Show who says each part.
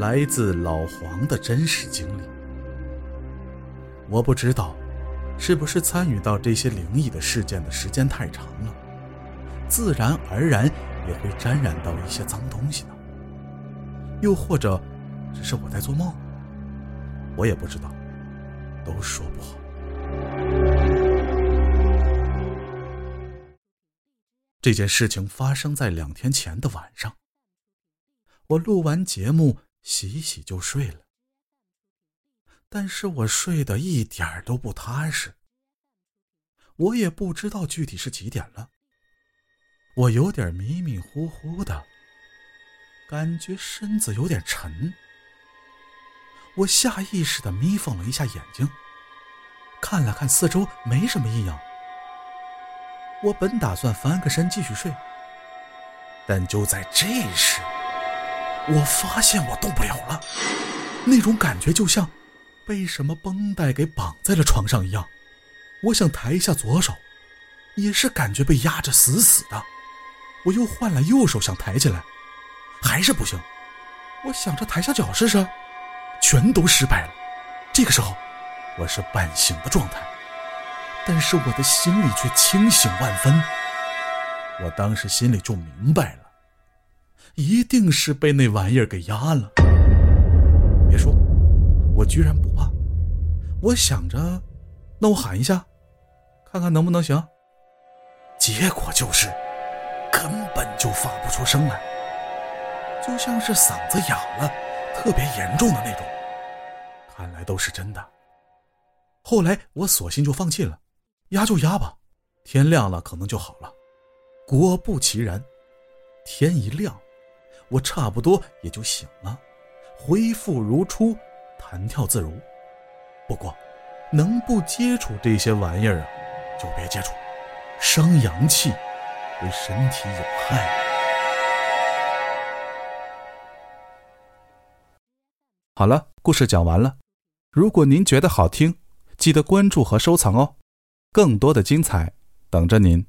Speaker 1: 来自老黄的真实经历。我不知道，是不是参与到这些灵异的事件的时间太长了，自然而然也会沾染到一些脏东西呢？又或者，只是我在做梦？我也不知道，都说不好。这件事情发生在两天前的晚上。我录完节目，洗洗就睡了。但是我睡得一点都不踏实。我也不知道具体是几点了。我有点迷迷糊糊的，感觉身子有点沉。我下意识的眯缝了一下眼睛，看了看四周，没什么异样。我本打算翻个身继续睡，但就在这时，我发现我动不了了，那种感觉就像被什么绷带给绑在了床上一样。我想抬一下左手，也是感觉被压着死死的。我又换了右手想抬起来，还是不行。我想着抬下脚试试，全都失败了。这个时候，我是半醒的状态。但是我的心里却清醒万分。我当时心里就明白了，一定是被那玩意儿给压了。别说，我居然不怕。我想着，那我喊一下，看看能不能行。结果就是，根本就发不出声来，就像是嗓子哑了，特别严重的那种。看来都是真的。后来我索性就放弃了。压就压吧，天亮了可能就好了。果不其然，天一亮，我差不多也就醒了，恢复如初，弹跳自如。不过，能不接触这些玩意儿啊，就别接触，伤阳气，对身体有害。好了，故事讲完了。如果您觉得好听，记得关注和收藏哦。更多的精彩等着您。